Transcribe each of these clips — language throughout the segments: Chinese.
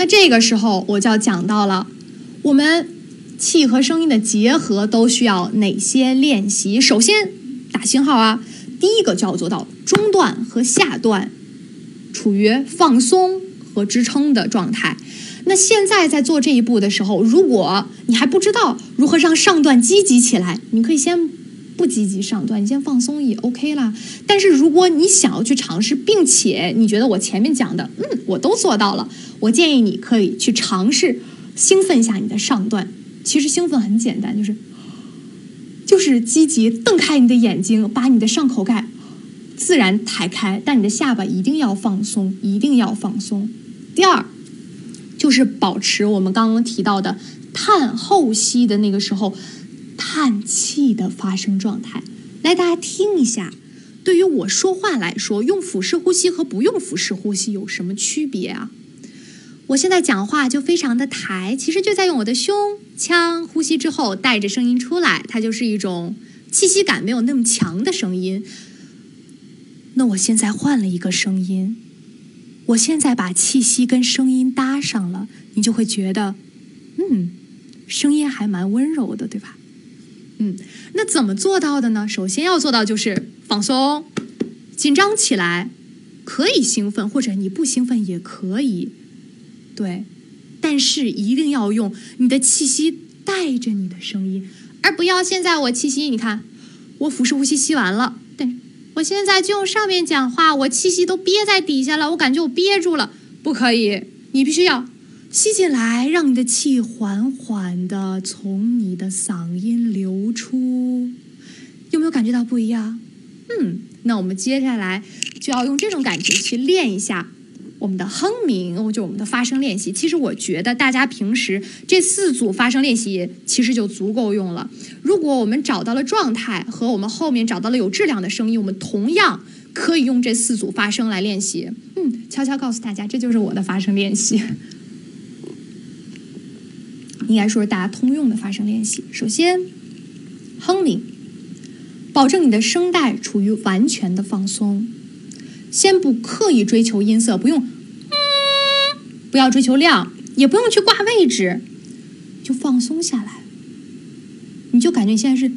那这个时候我就要讲到了，我们气和声音的结合都需要哪些练习？首先打星号啊，第一个就要做到中段和下段处于放松和支撑的状态。那现在在做这一步的时候，如果你还不知道如何让上段积极起来，你可以先不积极上段，你先放松也 OK 啦。但是如果你想要去尝试，并且你觉得我前面讲的，嗯，我都做到了，我建议你可以去尝试兴奋一下你的上段。其实兴奋很简单，就是就是积极瞪开你的眼睛，把你的上口盖自然抬开，但你的下巴一定要放松，一定要放松。第二。就是保持我们刚刚提到的叹后吸的那个时候，叹气的发声状态。来，大家听一下，对于我说话来说，用腹式呼吸和不用腹式呼吸有什么区别啊？我现在讲话就非常的抬，其实就在用我的胸腔呼吸之后带着声音出来，它就是一种气息感没有那么强的声音。那我现在换了一个声音。我现在把气息跟声音搭上了，你就会觉得，嗯，声音还蛮温柔的，对吧？嗯，那怎么做到的呢？首先要做到就是放松，紧张起来可以兴奋，或者你不兴奋也可以，对，但是一定要用你的气息带着你的声音，而不要现在我气息，你看，我腹式呼吸吸完了。我现在就用上面讲话，我气息都憋在底下了，我感觉我憋住了，不可以，你必须要吸进来，让你的气缓缓的从你的嗓音流出，有没有感觉到不一样？嗯，那我们接下来就要用这种感觉去练一下。我们的哼鸣，就我们的发声练习。其实我觉得大家平时这四组发声练习其实就足够用了。如果我们找到了状态和我们后面找到了有质量的声音，我们同样可以用这四组发声来练习。嗯，悄悄告诉大家，这就是我的发声练习。应该说是大家通用的发声练习。首先，哼鸣，保证你的声带处于完全的放松。先不刻意追求音色，不用，不要追求量，也不用去挂位置，就放松下来。你就感觉你现在是，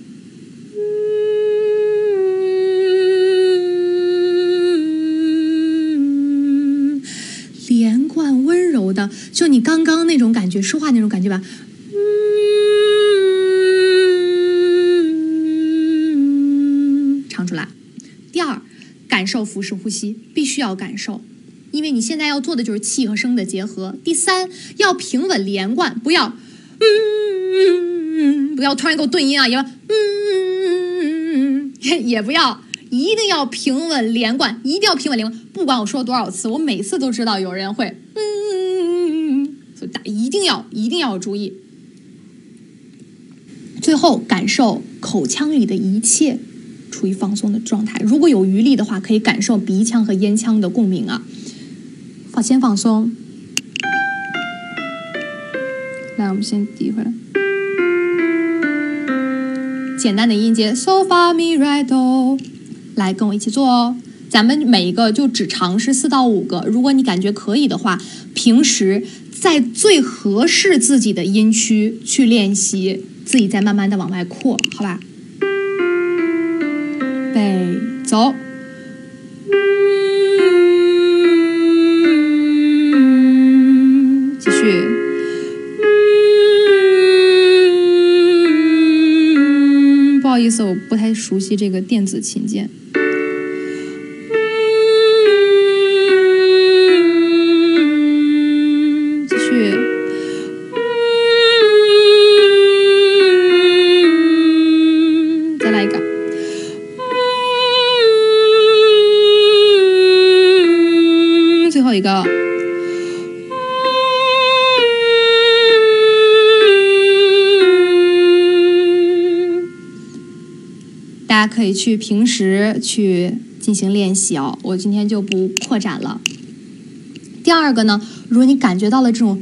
你刚刚那种感觉，说话那种感觉吧。嗯，唱出来。第二感受腹式呼吸，必须要感受，因为你现在要做的就是气和声的结合。第三，要平稳连贯，不要，嗯，不要突然给我顿音啊，也，嗯，也不要，一定要平稳连贯，一定要平稳连贯。不管我说了多少次，我每次都知道有人会，要一定要注意。最后，感受口腔里的一切。处于放松的状态，如果有余力的话，可以感受鼻腔和咽腔的共鸣啊。放先放松，来，我们先低回来。简单的音阶，so fa mi re do，来跟我一起做哦。咱们每一个就只尝试四到五个，如果你感觉可以的话，平时在最合适自己的音区去练习，自己再慢慢的往外扩，好吧？背走，继续。不好意思，我不太熟悉这个电子琴键。可以去平时去进行练习哦，我今天就不扩展了。第二个呢，如果你感觉到了这种，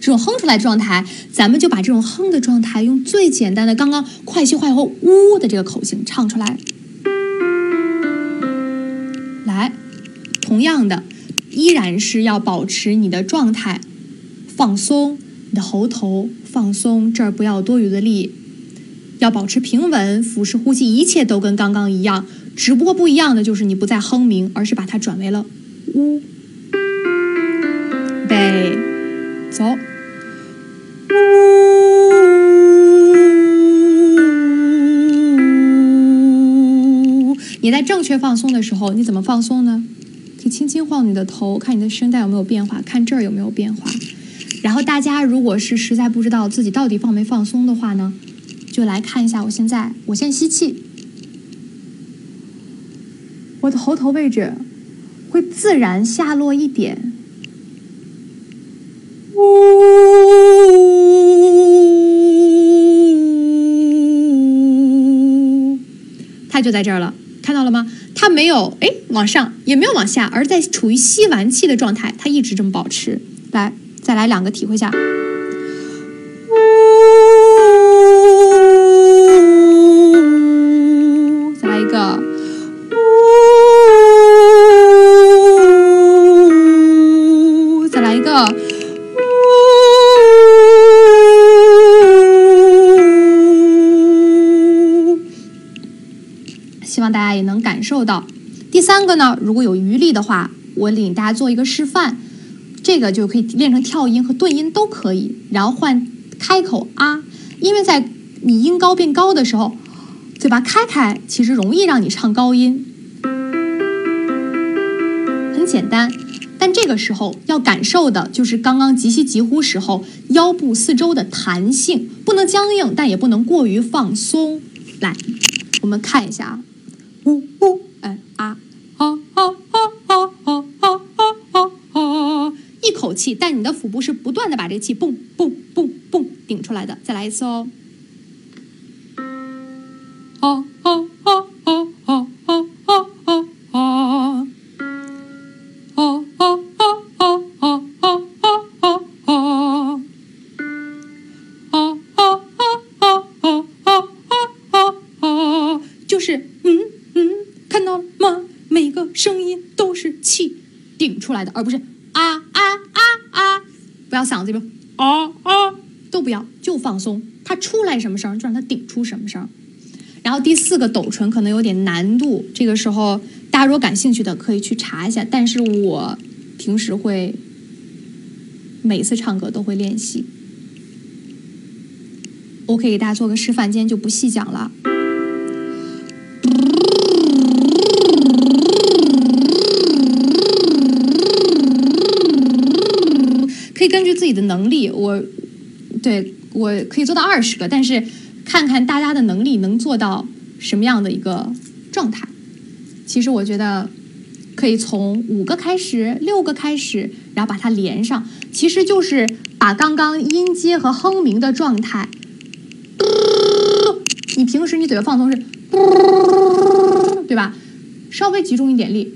这种哼出来状态，咱们就把这种哼的状态用最简单的刚刚快吸快呼呜的这个口型唱出来。来同样的，依然是要保持你的状态放松，喉头放松，这儿不要多余的力，要保持平稳，腹式呼吸，一切都跟刚刚一样，只不过不一样的就是你不再哼鸣，而是把它转为了呜。备，走。你在正确放松的时候，你怎么放松呢？可以轻轻晃你的头，看你的声带有没有变化，看这儿有没有变化。然后大家如果是实在不知道自己到底放没放松的话呢，就来看一下我现在，我先吸气，我的喉头位置会自然下落一点，呜，它就在这儿了。看到了吗？它没有哎往上，也没有往下，而在处于吸完气的状态，它一直这么保持。再来两个，体会下。再来一个。再来一个。希望大家也能感受到。第三个呢，如果有余力的话，我领大家做一个示范，这个就可以练成跳音和顿音都可以。然后换开口啊，因为在你音高变高的时候，嘴巴开开，其实容易让你唱高音。很简单，但这个时候要感受的就是刚刚急吸急呼时候腰部四周的弹性，不能僵硬，但也不能过于放松。来，我们看一下啊。呜呜，哎，啊口气，但你的腹部是不断的把这个气蹦蹦蹦蹦顶出来的。再来一次哦。啊啊啊啊啊啊啊啊啊！啊啊啊啊啊啊啊啊！啊啊啊啊啊啊啊！就是嗯嗯。看到了吗？每个声音都是气顶出来的，而不是！不要嗓子里边啊啊都不要，就放松。它出来什么声，就让它顶出什么声。然后第四个抖唇可能有点难度，这个时候大家如果感兴趣的可以去查一下。但是我平时会每次唱歌都会练习。我可以给大家做个示范，今天就不细讲了。己的能力，我对我可以做到二十个，但是看看大家的能力能做到什么样的一个状态。其实我觉得可以从五个开始，六个开始，然后把它连上，其实就是把刚刚音阶和哼鸣的状态，你平时你嘴巴放松是，对吧？稍微集中一点力。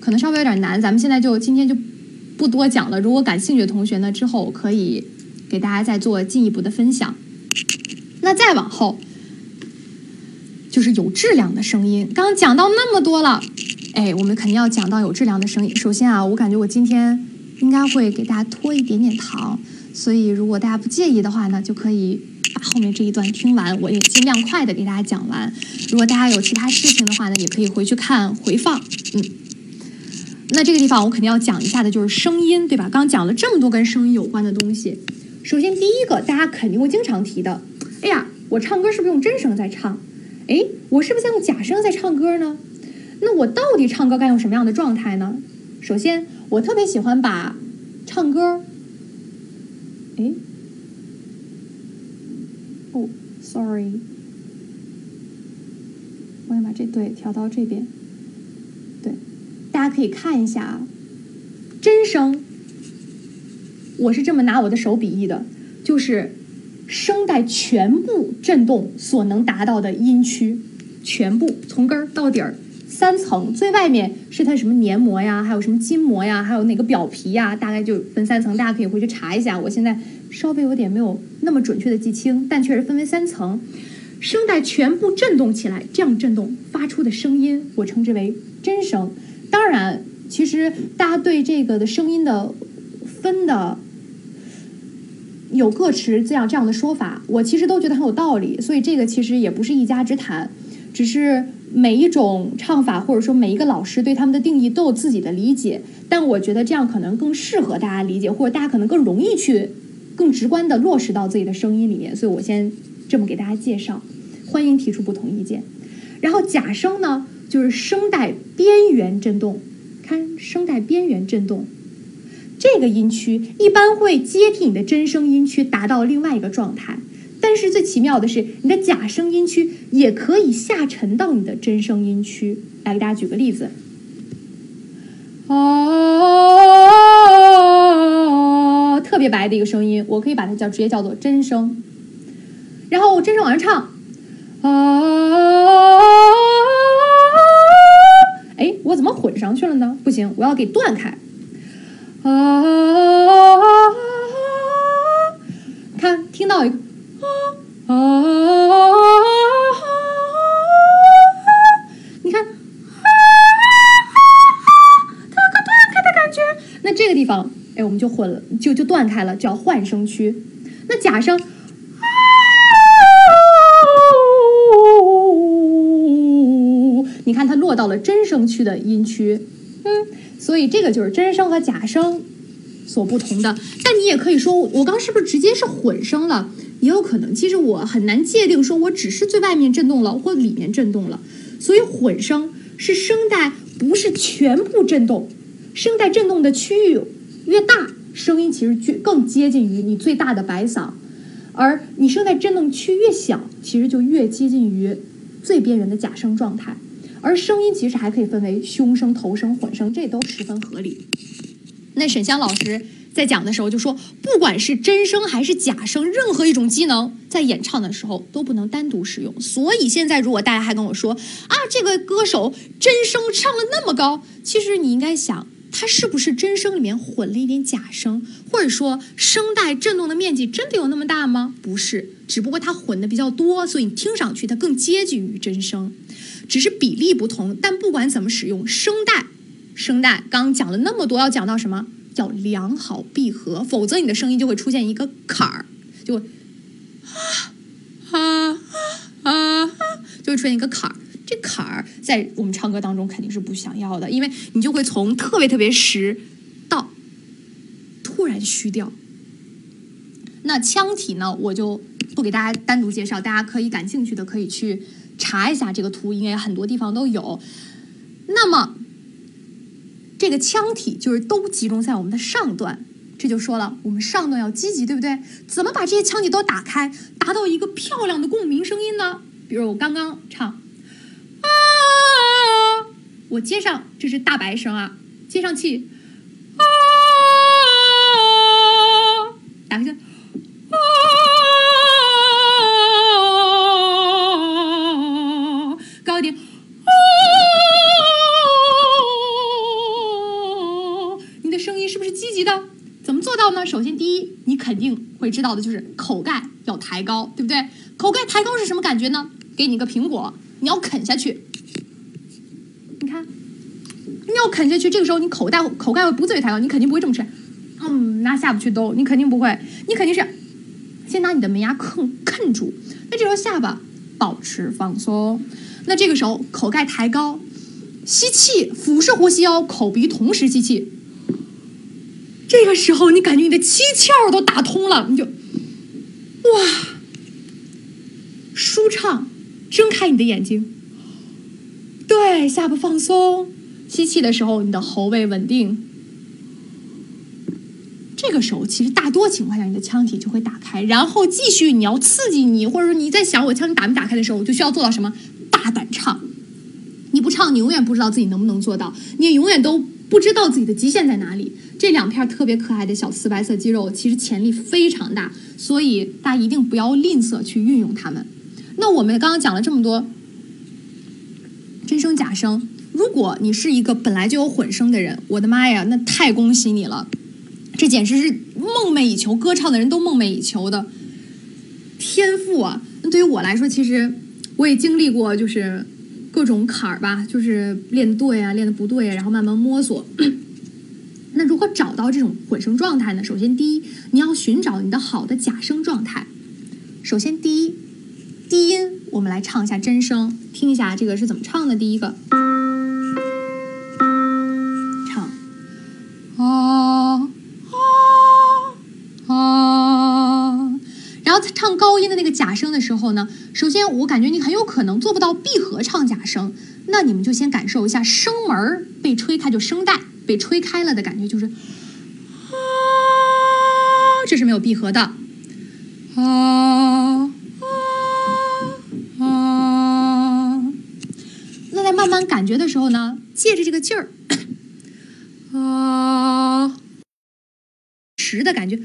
可能稍微有点难，咱们现在就今天就不多讲了。如果感兴趣的同学呢，之后可以给大家再做进一步的分享。那再往后就是有质量的声音。刚刚讲到那么多了，哎，我们肯定要讲到有质量的声音。首先啊，我感觉我今天应该会给大家拖一点点堂，所以如果大家不介意的话呢，就可以把后面这一段听完，我也尽量快的给大家讲完。如果大家有其他事情的话呢，也可以回去看回放，嗯。那这个地方我肯定要讲一下的，就是声音，对吧？刚讲了这么多跟声音有关的东西。首先第一个，大家肯定会经常提的，哎呀，我唱歌是不是用真声在唱？哎，我是不是在用假声在唱歌呢？那我到底唱歌该用什么样的状态呢？首先，我特别喜欢把唱歌，哎，哦，sorry，我要把这对调到这边。大家可以看一下啊，真声，我是这么拿我的手比喻的，就是声带全部振动所能达到的音区，全部从根儿到底儿三层，最外面是它什么黏膜呀，还有什么筋膜呀，还有哪个表皮呀，大概就分三层，大家可以回去查一下。我现在稍微有点没有那么准确的记清，但确实分为三层。声带全部震动起来，这样震动发出的声音，我称之为真声。当然，其实大家对这个的声音的分的有各持这样这样的说法，我其实都觉得很有道理。所以这个其实也不是一家之谈，只是每一种唱法或者说每一个老师对他们的定义都有自己的理解。但我觉得这样可能更适合大家理解，或者大家可能更容易去更直观的落实到自己的声音里面。所以我先这么给大家介绍。欢迎提出不同意见。然后假声呢，就是声带边缘振动，看声带边缘振动，这个音区一般会接替你的真声音区，达到另外一个状态。但是最奇妙的是，你的假声音区也可以下沉到你的真声音区。来给大家举个例子，哦，特别白的一个声音，我可以把它叫直接叫做真声。然后我真声往上唱。啊！我怎么混上去了呢？不行，我要给断开。啊！看，听到一个啊啊！你看，它有个断开的感觉。那这个地方，哎，我们就混了，就就断开了，叫换声区。那假声。到了真声区的音区，嗯，所以这个就是真声和假声所不同的。但你也可以说，我刚是不是直接是混声了？也有可能。其实我很难界定，说我只是最外面震动了，或里面震动了。所以混声是声带不是全部震动，声带震动的区域越大，声音其实就更接近于你最大的白嗓；而你声带震动区越小，其实就越接近于最边缘的假声状态。而声音其实还可以分为胸声、头声、混声，这都十分合理。那沈香老师在讲的时候就说，不管是真声还是假声，任何一种机能在演唱的时候都不能单独使用。所以现在如果大家还跟我说啊，这个歌手真声唱了那么高，其实你应该想，他是不是真声里面混了一点假声，或者说声带振动的面积真的有那么大吗？不是，只不过它混的比较多，所以你听上去它更接近于真声。只是比例不同，但不管怎么使用声带，声带刚讲了那么多，要讲到什么？叫良好闭合，否则你的声音就会出现一个坎儿，就啊啊啊，就会出现一个坎儿。这坎儿在我们唱歌当中肯定是不想要的，因为你就会从特别特别实到突然虚掉。那腔体呢，我就不给大家单独介绍，大家可以感兴趣的可以去。查一下这个图，应该很多地方都有。那么，这个腔体就是都集中在我们的上段，这就说了，我们上段要积极，对不对？怎么把这些腔体都打开，达到一个漂亮的共鸣声音呢？比如我刚刚唱啊，我接上这是大白声啊，接上气知道的就是口盖要抬高，对不对？口盖抬高是什么感觉呢？给你个苹果，你要啃下去。你看，你要啃下去，这个时候你口袋口盖会不自觉抬高，你肯定不会这么吃。嗯，拿下不去兜，你肯定不会，你肯定是先拿你的门牙啃啃住。那这时候下巴保持放松，那这个时候口盖抬高，吸气，腹式呼吸哦，口鼻同时吸气。这个时候，你感觉你的七窍都打通了，你就哇，舒畅，睁开你的眼睛，对，下巴放松，吸气的时候，你的喉位稳定。这个时候，其实大多情况下，你的腔体就会打开，然后继续你要刺激你，或者说你在想我腔体打没打开的时候，我就需要做到什么？大胆唱，你不唱，你永远不知道自己能不能做到，你也永远都不知道自己的极限在哪里。这两片特别可爱的小瓷白色肌肉，其实潜力非常大，所以大家一定不要吝啬去运用它们。那我们刚刚讲了这么多真声假声，如果你是一个本来就有混声的人，我的妈呀，那太恭喜你了！这简直是梦寐以求，歌唱的人都梦寐以求的天赋啊！那对于我来说，其实我也经历过，就是各种坎儿吧，就是练对啊，练的不对，啊然后慢慢摸索。找到这种混声状态呢？首先，第一，你要寻找你的好的假声状态。首先，第一，低音，我们来唱一下真声，听一下这个是怎么唱的。第一个。唱高音的那个假声的时候呢，首先我感觉你很有可能做不到闭合唱假声，那你们就先感受一下声门被吹开，就声带被吹开了的感觉，就是啊，这是没有闭合的，啊啊啊。那在慢慢感觉的时候呢，借着这个劲儿，啊，实的感觉。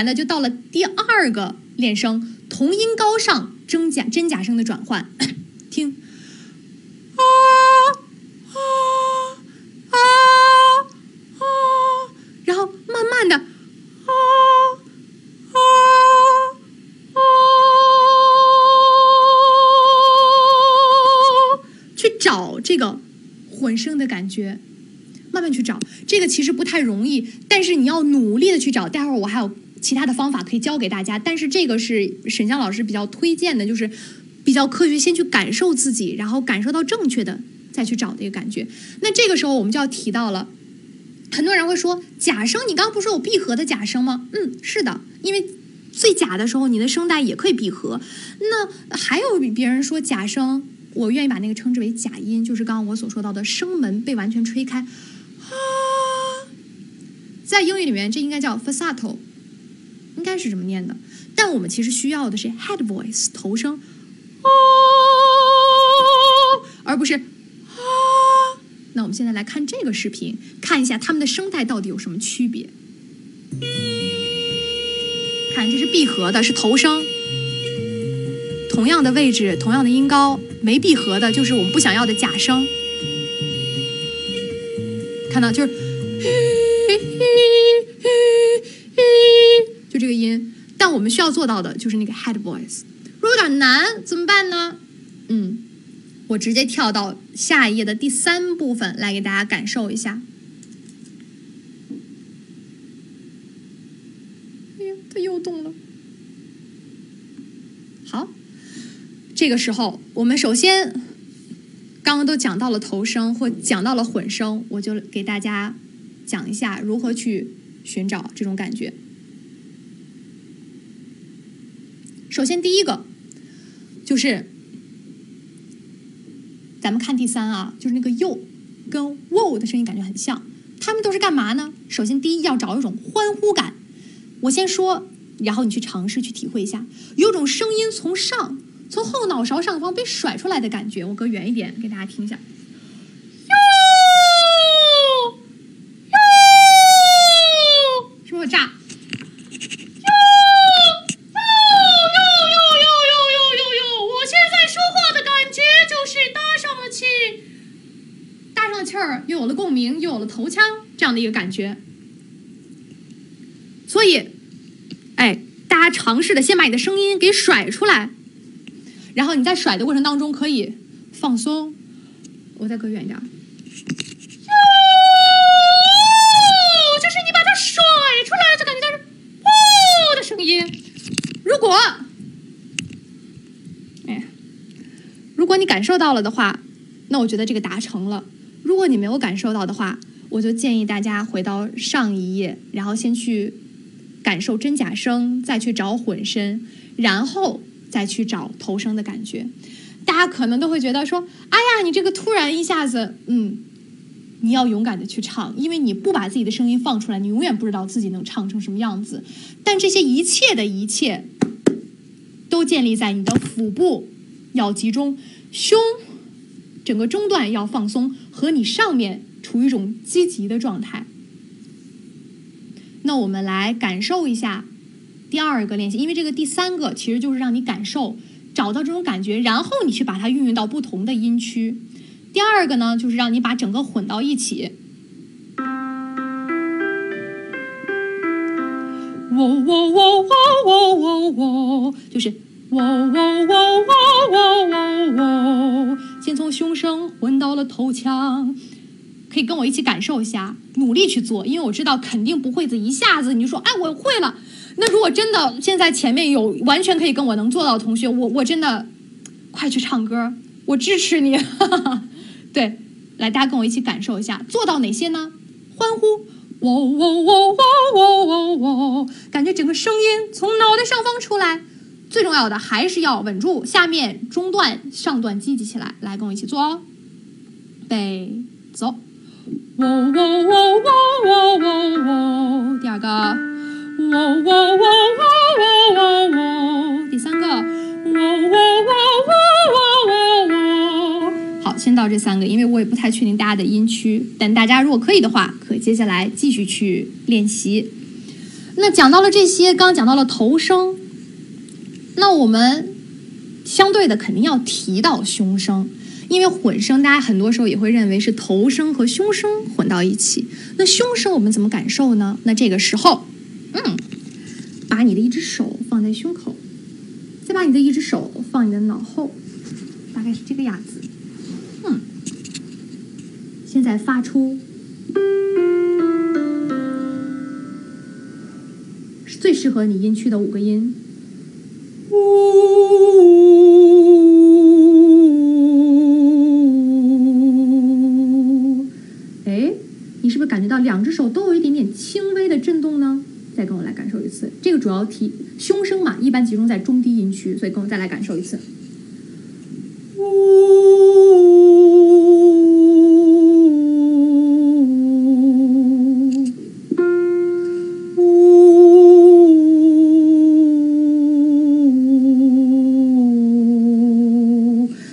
然而然的就到了第二个练声，同音高上真假真假声的转换，听，啊啊啊啊，然后慢慢的，啊啊啊，去找这个混声的感觉。慢慢去找，这个其实不太容易，但是你要努力的去找。待会儿我还有其他的方法可以教给大家，但是这个是沈江老师比较推荐的，就是比较科学，先去感受自己，然后感受到正确的，再去找的一个感觉。那这个时候我们就要提到了，很多人会说假声，你刚刚不是有闭合的假声吗？嗯，是的，因为最假的时候你的声带也可以闭合。那还有别人说假声，我愿意把那个称之为假音，就是刚刚我所说到的声门被完全吹开。啊，在英语里面这应该叫 falsetto，应该是这么念的。但我们其实需要的是 head voice 头声，啊，而不是啊。那我们现在来看这个视频，看一下他们的声带到底有什么区别。看，这是闭合的，是头声，同样的位置，同样的音高，没闭合的就是我们不想要的假声。看到就是，这个音，但我们需要做到的就是那个 head voice。如果有点难怎么办呢？嗯，我直接跳到下一页的第三部分来给大家感受一下。哎呀，它又动了。好，这个时候我们首先。刚刚都讲到了头声或讲到了混声，我就给大家讲一下如何去寻找这种感觉。首先，第一个就是咱们看第三啊，就是那个又跟 wo 的声音感觉很像，他们都是干嘛呢？首先，第一要找一种欢呼感。我先说，然后你去尝试去体会一下，有种声音从上。从后脑勺上方被甩出来的感觉，我隔远一点给大家听一下。一个感觉。所以，哎，大家尝试的先把你的声音给甩出来。然后你在甩的过程当中可以放松，我再隔远一点。就是你把它甩出来，就感觉它是“呜”的声音。如果，哎，如果你感受到了的话，那我觉得这个达成了。如果你没有感受到的话，我就建议大家回到上一页，然后先去感受真假声，再去找混声，然后。再去找头声的感觉，大家可能都会觉得说：“哎呀，你这个突然一下子，嗯，你要勇敢的去唱，因为你不把自己的声音放出来，你永远不知道自己能唱成什么样子。但这些一切的一切，都建立在你的腹部要集中，胸整个中段要放松，和你上面处于一种积极的状态。那我们来感受一下。”第二个练习，因为这个第三个其实就是让你感受，找到这种感觉，然后你去把它运用到不同的音区。第二个呢，就是让你把整个混到一起。喔喔喔喔喔喔喔，就是喔喔喔喔喔喔喔，先从胸声混到了头腔。可以跟我一起感受一下，努力去做，因为我知道肯定不会子一下子你就说哎我会了。那如果真的现在前面有完全可以跟我能做到的同学，我我真的快去唱歌，我支持你。对，来大家跟我一起感受一下，做到哪些呢？欢呼，喔喔喔喔喔喔喔，感觉整个声音从脑袋上方出来。最重要的还是要稳住下面中段、上段积极起来，来跟我一起做哦。备，走。喔喔喔喔喔喔喔，第二个，喔喔喔喔喔喔喔，第三个，喔喔喔喔喔喔。好，先到这三个，因为我也不太确定大家的音区，但大家如果可以的话，可接下来继续去练习。那讲到了这些，刚讲到了头声，那我们相对的肯定要提到胸声。因为混声，大家很多时候也会认为是头声和胸声混到一起。那胸声我们怎么感受呢？那这个时候，嗯，把你的一只手放在胸口，再把你的一只手放你的脑后，大概是这个样子。嗯，现在发出最适合你音区的五个音。到两只手都有一点点轻微的震动呢，再跟我来感受一次。这个主要提胸声嘛，一般集中在中低音区，所以跟我再来感受一次。呜呜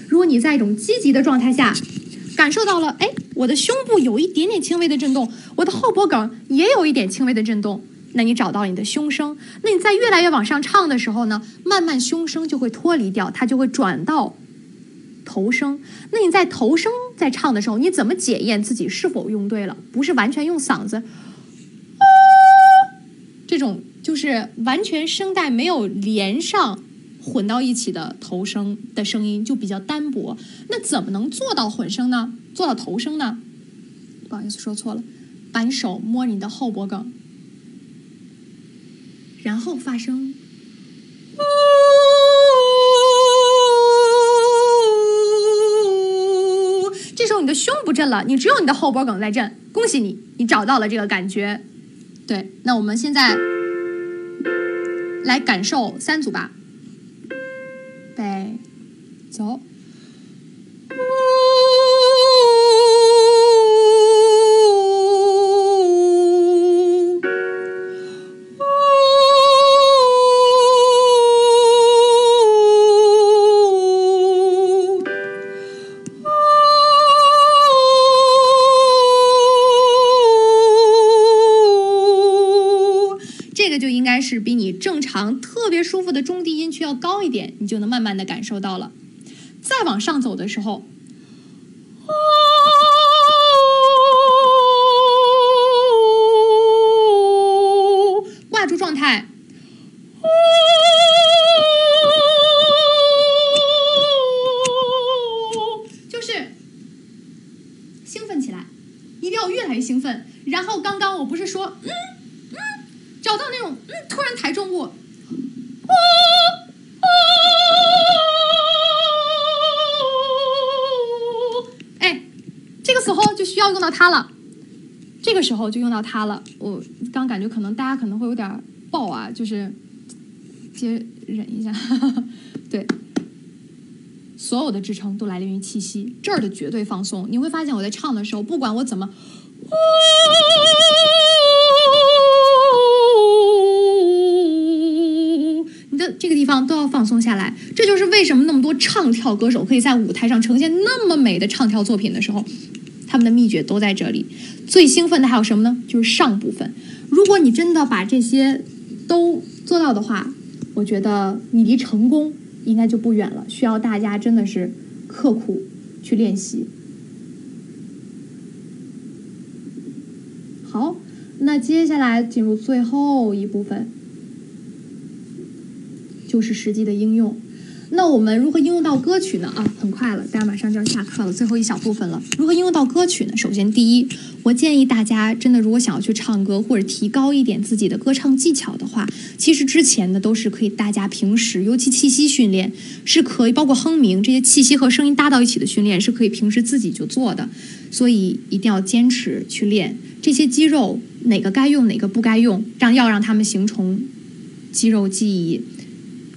如果你在一种积极的状态下，感受到了，哎。我的胸部有一点点轻微的震动，我的后脖梗也有一点轻微的震动。那你找到你的胸声，那你在越来越往上唱的时候呢，慢慢胸声就会脱离掉，它就会转到头声。那你在头声在唱的时候，你怎么检验自己是否用对了？不是完全用嗓子，这种就是完全声带没有连上。混到一起的头声的声音就比较单薄，那怎么能做到混声呢？做到头声呢？不好意思，说错了，反手摸你的后脖梗，然后发声。这时候你的胸不震了，你只有你的后脖梗在震。恭喜你，你找到了这个感觉。对，那我们现在来感受三组吧。走。高一点，你就能慢慢的感受到了。再往上走的时候，这个时候就需要用到它了，这个时候就用到它了。我刚感觉可能大家可能会有点爆啊，就是接忍一下。对，所有的支撑都来源于气息，这儿的绝对放松。你会发现我在唱的时候，不管我怎么，你的这个地方都要放松下来。这就是为什么那么多唱跳歌手可以在舞台上呈现那么美的唱跳作品的时候。他们的秘诀都在这里。最兴奋的还有什么呢？就是上部分。如果你真的把这些都做到的话我觉得你离成功应该就不远了。需要大家真的是刻苦去练习。好那接下来进入最后一部分就是实际的应用。那我们如何应用到歌曲呢？啊，很快了，大家马上就要下课了，最后一小部分了。如何应用到歌曲呢？首先，第一，我建议大家真的，如果想要去唱歌或者提高一点自己的歌唱技巧的话，其实之前呢都是可以，大家平时尤其气息训练是可以，包括哼鸣这些气息和声音搭到一起的训练是可以平时自己就做的，所以一定要坚持去练这些肌肉，哪个该用哪个不该用，让要让他们形成肌肉记忆，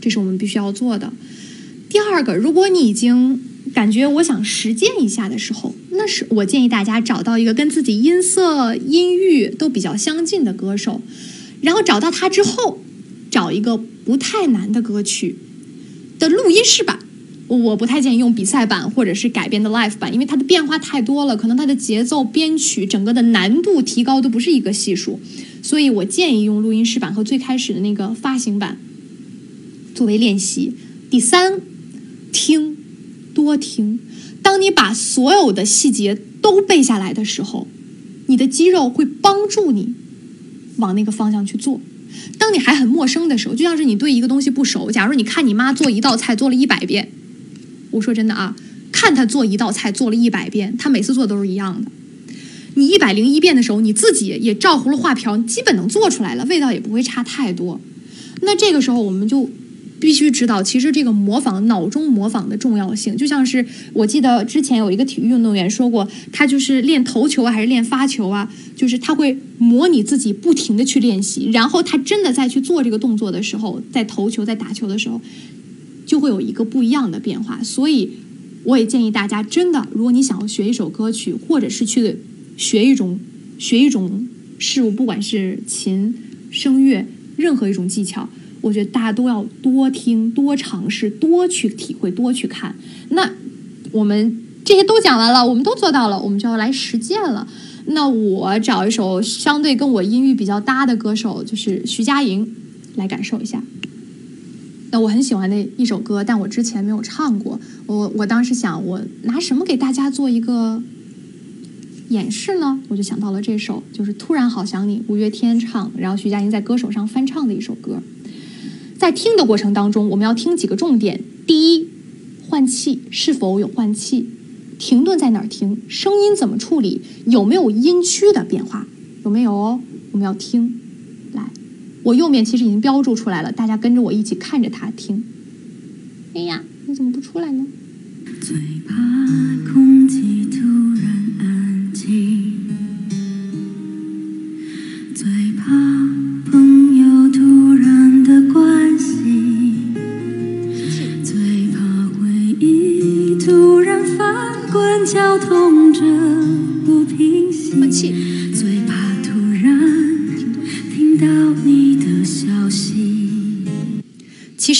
这是我们必须要做的。第二个，如果你已经感觉我想实践一下的时候，那是我建议大家找到一个跟自己音色、音域都比较相近的歌手，然后找到他之后，找一个不太难的歌曲的录音室版。我不太建议用比赛版或者是改编的 live 版，因为它的变化太多了，可能它的节奏、编曲、整个的难度提高都不是一个系数，所以我建议用录音室版和最开始的那个发行版作为练习。第三。听，多听。当你把所有的细节都背下来的时候，你的肌肉会帮助你往那个方向去做。当你还很陌生的时候，就像是你对一个东西不熟。假如你看你妈做一道菜做了一百遍，我说真的啊，看她做一道菜做了一百遍，她每次做的都是一样的。你一百零一遍的时候，你自己也照葫芦画瓢，基本能做出来了，味道也不会差太多。那这个时候我们就。必须知道，其实这个模仿脑中模仿的重要性，就像是我记得之前有一个体育运动员说过，他就是练投球还是练发球啊，就是他会模拟自己不停的去练习，然后他真的在去做这个动作的时候，在投球在打球的时候，就会有一个不一样的变化。所以，我也建议大家，真的，如果你想要学一首歌曲，或者是去学一种学一种事物，不管是琴、声乐，任何一种技巧。我觉得大家都要多听、多尝试、多去体会、多去看。那我们这些都讲完了，我们都做到了，我们就要来实践了。那我找一首相对跟我音域比较搭的歌手，就是徐佳莹，来感受一下。那我很喜欢的一首歌，但我之前没有唱过。我我当时想，我拿什么给大家做一个演示呢？我就想到了这首，就是《突然好想你》，五月天唱，然后徐佳莹在歌手上翻唱的一首歌。在听的过程当中，我们要听几个重点：第一，换气是否有换气，停顿在哪儿停，声音怎么处理，有没有音区的变化，有没有哦？我们要听。来，我右面其实已经标注出来了，大家跟着我一起看着它听。哎呀，你怎么不出来呢？最怕空气突然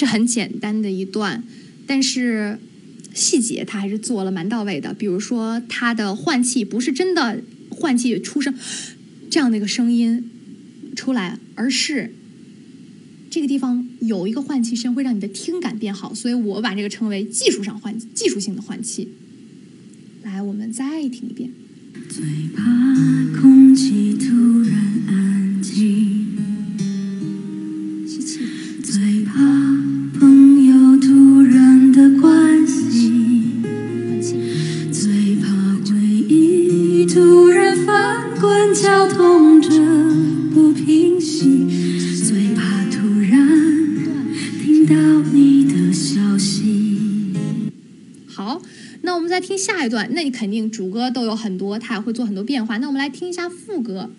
是很简单的一段，但是细节他还是做了蛮到位的。比如说他的换气不是真的换气出声这样的一个声音出来，而是这个地方有一个换气声会让你的听感变好，所以我把这个称为技术上换技术性的换气。来，我们再听一遍。最怕空气突然安静，下一段，那你肯定主歌都有很多，它也会做很多变化。那我们来听一下副歌，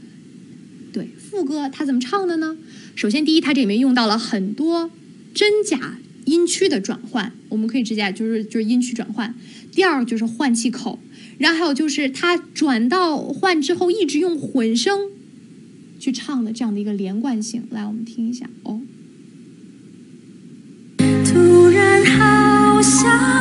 对，副歌它怎么唱的呢？首先，第一，它这里面用到了很多真假音区的转换，我们可以直接就是就是音区转换。第二就是换气口，然后还有就是它转到换之后一直用混声去唱的这样的一个连贯性。来，我们听一下哦。突然好想。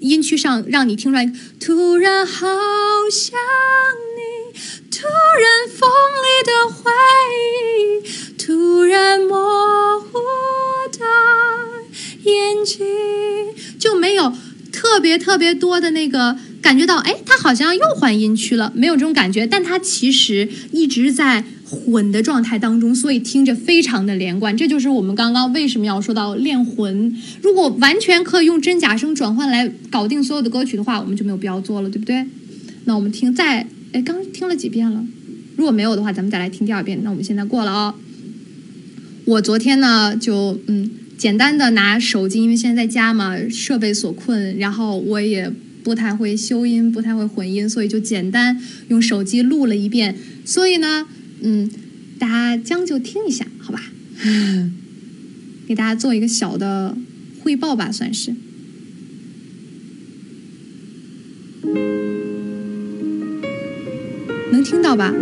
音区上让你听出来，突然好想你，突然锋利的回忆，突然模糊的眼睛，就没有特别特别多的那个感觉到，哎，他好像又换音区了，没有这种感觉，但他其实一直在。混的状态当中，所以听着非常的连贯。这就是我们刚刚为什么要说到练混。如果完全可以用真假声转换来搞定所有的歌曲的话，我们就没有必要做了，对不对？那我们听再，哎，刚听了几遍了。如果没有的话，咱们再来听第二遍。那我们现在过了啊。我昨天呢，就嗯，简单的拿手机，因为现在在家嘛，设备所困，然后我也不太会修音，不太会混音，所以就简单用手机录了一遍。所以呢。嗯，大家将就听一下，好吧？给大家做一个小的汇报吧，算是。能听到吧？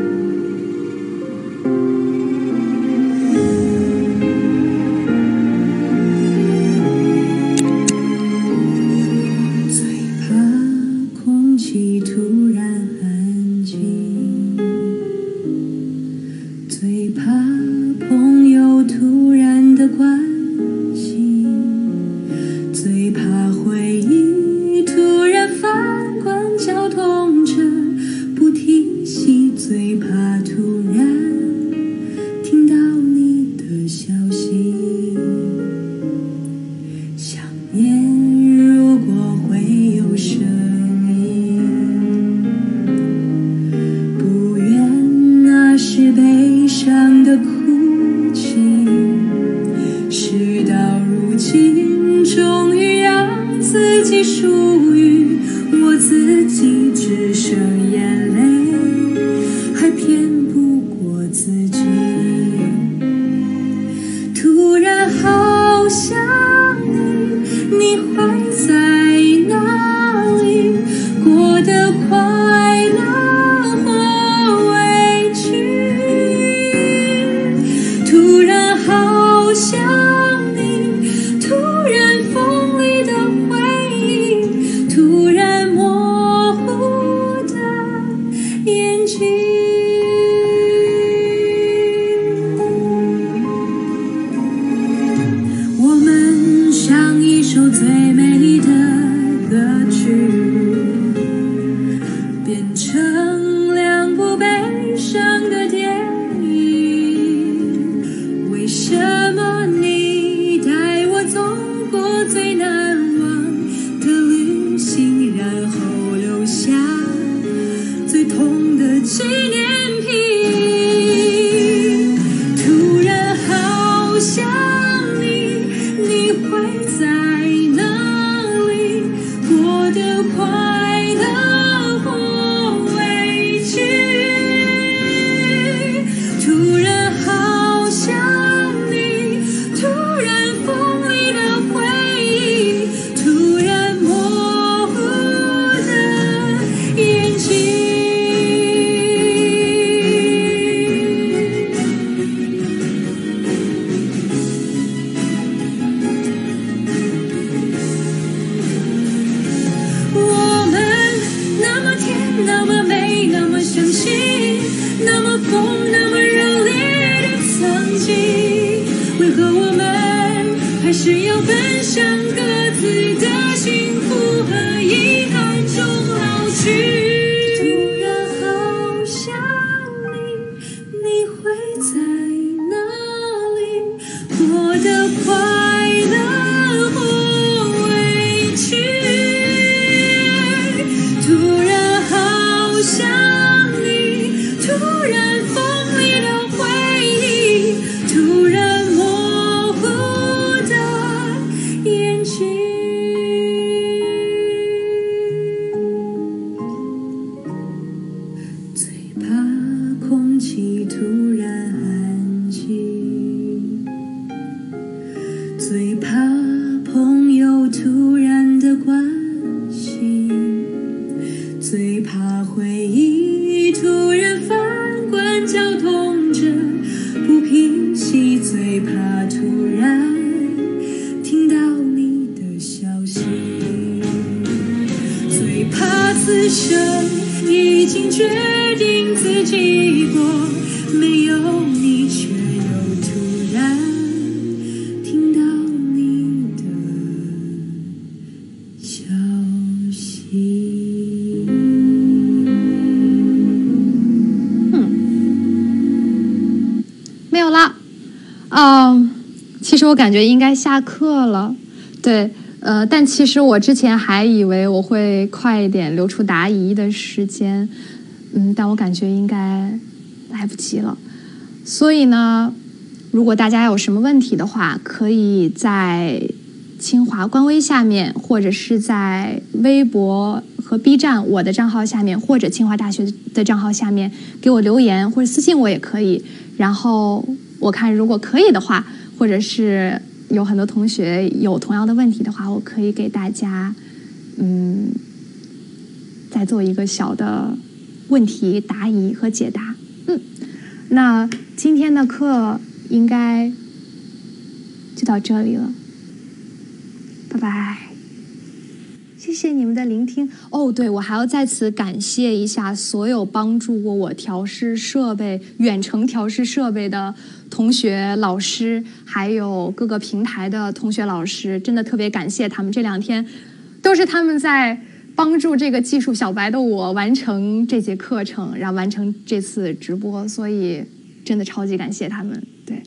感觉应该下课了。对，呃，但其实我之前还以为我会快一点留出答疑的时间，嗯，但我感觉应该来不及了。所以呢，如果大家有什么问题的话，可以在清华官微下面，或者是在微博和 B 站我的账号下面，或者清华大学的账号下面给我留言或者私信我也可以。然后我看如果可以的话，或者是有很多同学有同样的问题的话，我可以给大家，嗯，再做一个小的问题答疑和解答。嗯，那今天的课应该就到这里了，拜拜。谢谢你们的聆听哦，对我还要在此感谢一下所有帮助过我调试设备、远程调试设备的同学、老师，还有各个平台的同学、老师，真的特别感谢他们。这两天都是他们在帮助这个技术小白的我完成这节课程，然后完成这次直播，所以真的超级感谢他们。对，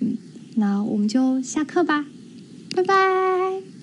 嗯，那我们就下课吧，拜拜。